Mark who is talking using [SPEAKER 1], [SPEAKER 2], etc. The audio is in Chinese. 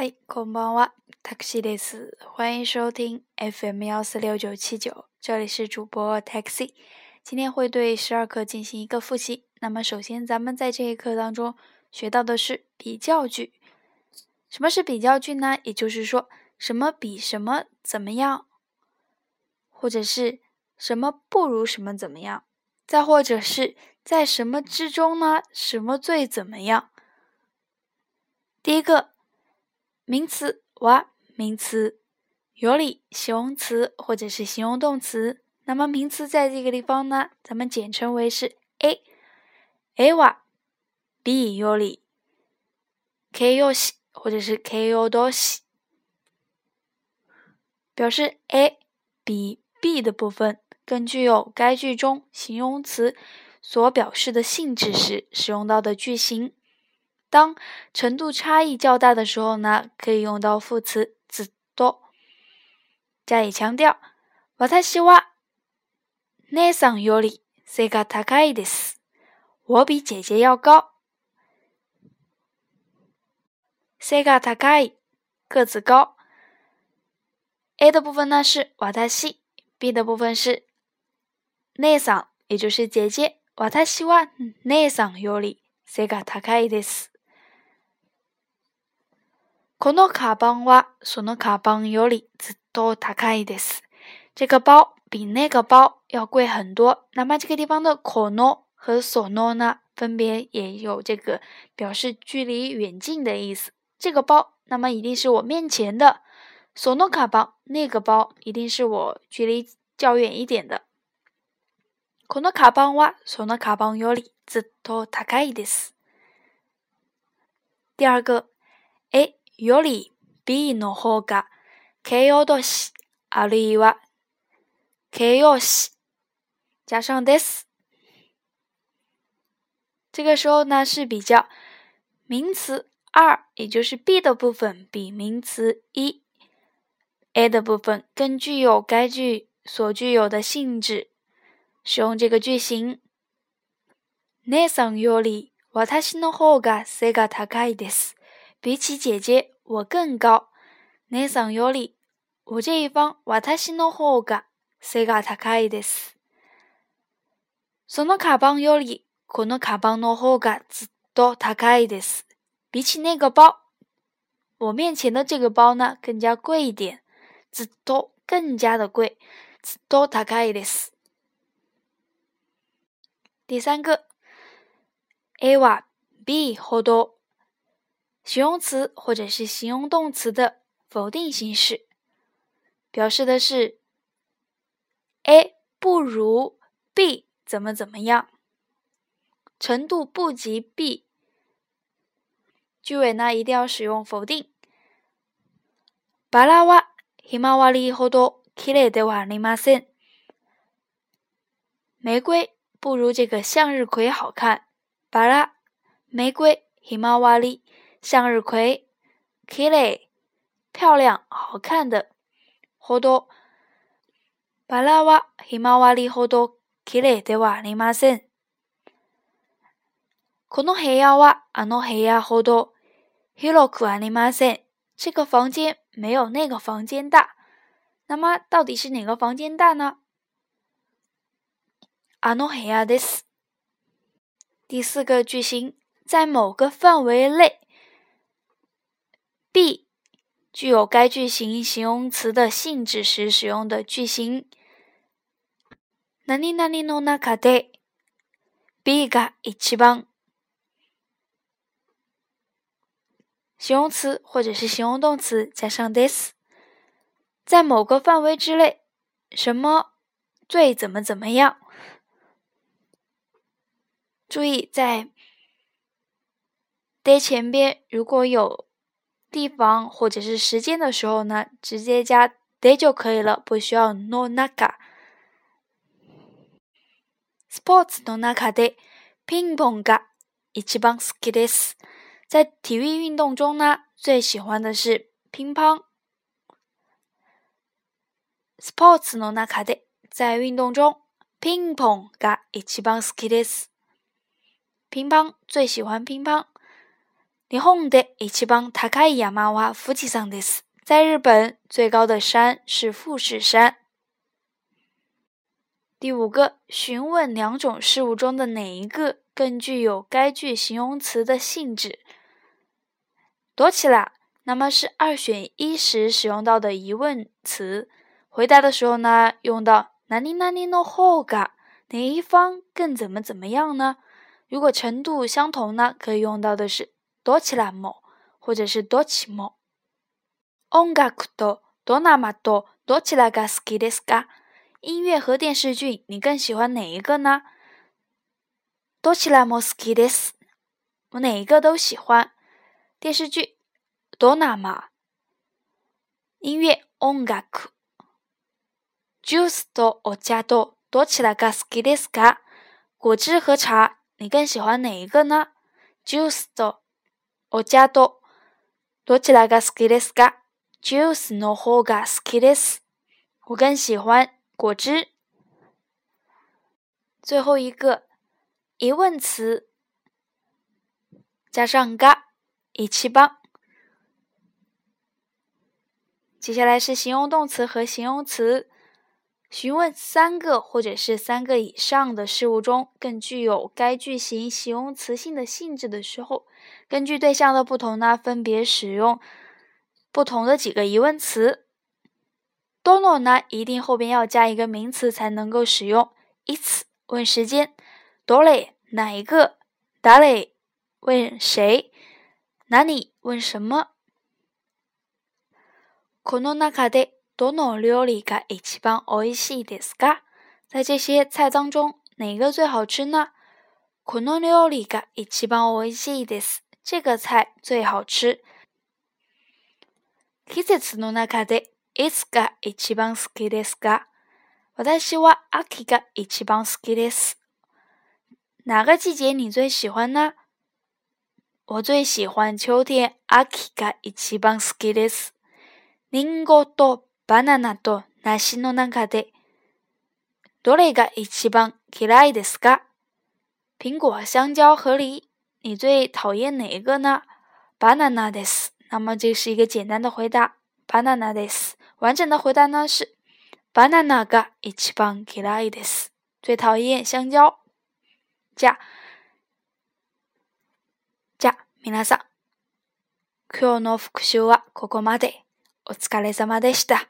[SPEAKER 1] 嗨，こんばんは、タクシーです。欢迎收听 FM 幺四六九七九，这里是主播 Taxi。今天会对十二课进行一个复习。那么，首先咱们在这一课当中学到的是比较句。什么是比较句呢？也就是说，什么比什么怎么样，或者是什么不如什么怎么样，再或者是在什么之中呢？什么最怎么样？第一个。 名词哇，名词有理，形容词或者是形容动词。那么名词在这个地方呢，咱们简称为是 A，A 哇，B 有理，K 有喜或者是 K 有多喜，表示 A 比 B 的部分更具有该句中形容词所表示的性质时使用到的句型。当程度差异较大的时候呢，可以用到副词子多，加以强调。私は姉さんより背が高いです。我比姐姐要高。背が高い，个子高。A 的部分呢是私，B 的部分是姉さん，也就是姐姐。私は姉さんより背が高いです。 この卡邦はその卡邦よりずっと高いです。这个包比那个包要贵很多。那么这个地方的この和その呢，分别也有这个表示距离远近的意思。这个包，那么一定是我面前的；その卡邦，那个包一定是我距离较远一点的。この卡邦はその卡邦よりずっと高いです。第二个，A。 より B の方が形容動詞あるいは形容詞加上です。这个时候呢是比较名词二，也就是 B 的部分比名词一 A 的部分更具有该句所具有的性质，使用这个句型。姉さんより私の方が背が高いです。 比起姐姐，我更高。姉さんより我这一方私の方が背が高いです。そのカバンよりこのカバンの方がずっと高いです。比起那个包，我面前的这个包呢更加贵一点。ずっと更加的贵。ずっと高いです。第三个，A は B ほど。 形容词或者是形容动词的否定形式，表示的是 A 不如 B 怎么怎么样，程度不及 B。句尾呢一定要使用否定。バラはひまわりほど綺麗ではありません。玫瑰不如这个向日葵好看。バラ玫瑰ひまわり。 向日葵，kile，漂亮，好看的。ほど、バラはひまわりほど綺麗ではありません。この部屋はあの部屋ほど広くありません。这个房间没有那个房间大。那么到底是哪个房间大呢？あの部屋です。第四个句型，在某个范围内。 B 具有该句型形容词的性质时使用的句型。何々の中で B が一番。形容词或者是形容动词加上 this，在某个范围之内，什么最怎么怎么样？注意在 d 前边如果有。 地方或者是时间的时候呢，直接加 day 就可以了，不需要 no naka。Sports no naka de ping pong ga ichiban skides。在体育运动中呢，最喜欢的是乒乓。Sports no naka de 在运动中 ping pong ga ichiban skides，。乒乓最喜欢乒乓。日本で一番高い山は富士山です。在日本，最高的山是富士山。第五个，询问两种事物中的哪一个更具有该句形容词的性质。躲起来，那么是二选一时使用到的疑问词。回答的时候呢，用到哪里哪里の方が，哪一方更怎么怎么样呢？如果程度相同呢，可以用到的是 躲起来么，或者是躲起么。音楽とドラマとどちらが好きですか？音乐和电视剧，你更喜欢哪一个呢？どちらも好きです。我哪一个都喜欢。电视剧ドラマ、音乐音楽。ジュースとお茶とどちらが好きですか？果汁和茶，你更喜欢哪一个呢？ジュースと お茶とどちらが好きですか？ジュースの方が好きです。我更喜欢果汁。最后一个疑问词加上が一番。接下来是形容动词和形容词。 询问三个或者是三个以上的事物中更具有该句型形容词性的性质的时候，根据对象的不同呢，分别使用。不同的几个疑问词，dono 呢一定后边要加一个名词才能够使用。以此问时间，dole 哪一个，dale 问谁，哪里问什么。この中で どの料理が一番美味しいですか？在这些菜当中，哪个最好吃呢？この料理が一番美味しいです。这个菜最好吃。季節の中でいつが一番好きですか私は秋が一番好きです。哪个季节你最喜欢呢？我最喜欢秋天。秋が一番好きです。リンゴと バナナと梨の中でどれが一番嫌いですか？苹果、香蕉和梨，你最讨厌哪一个呢？バナナです。那么这是一个简单的回答，banana des。完整的回答呢是，banana ga ichiban kirai des。最讨厌香蕉。じゃ、じゃ、皆さん、今日の復習はここまで。お疲れ様でした。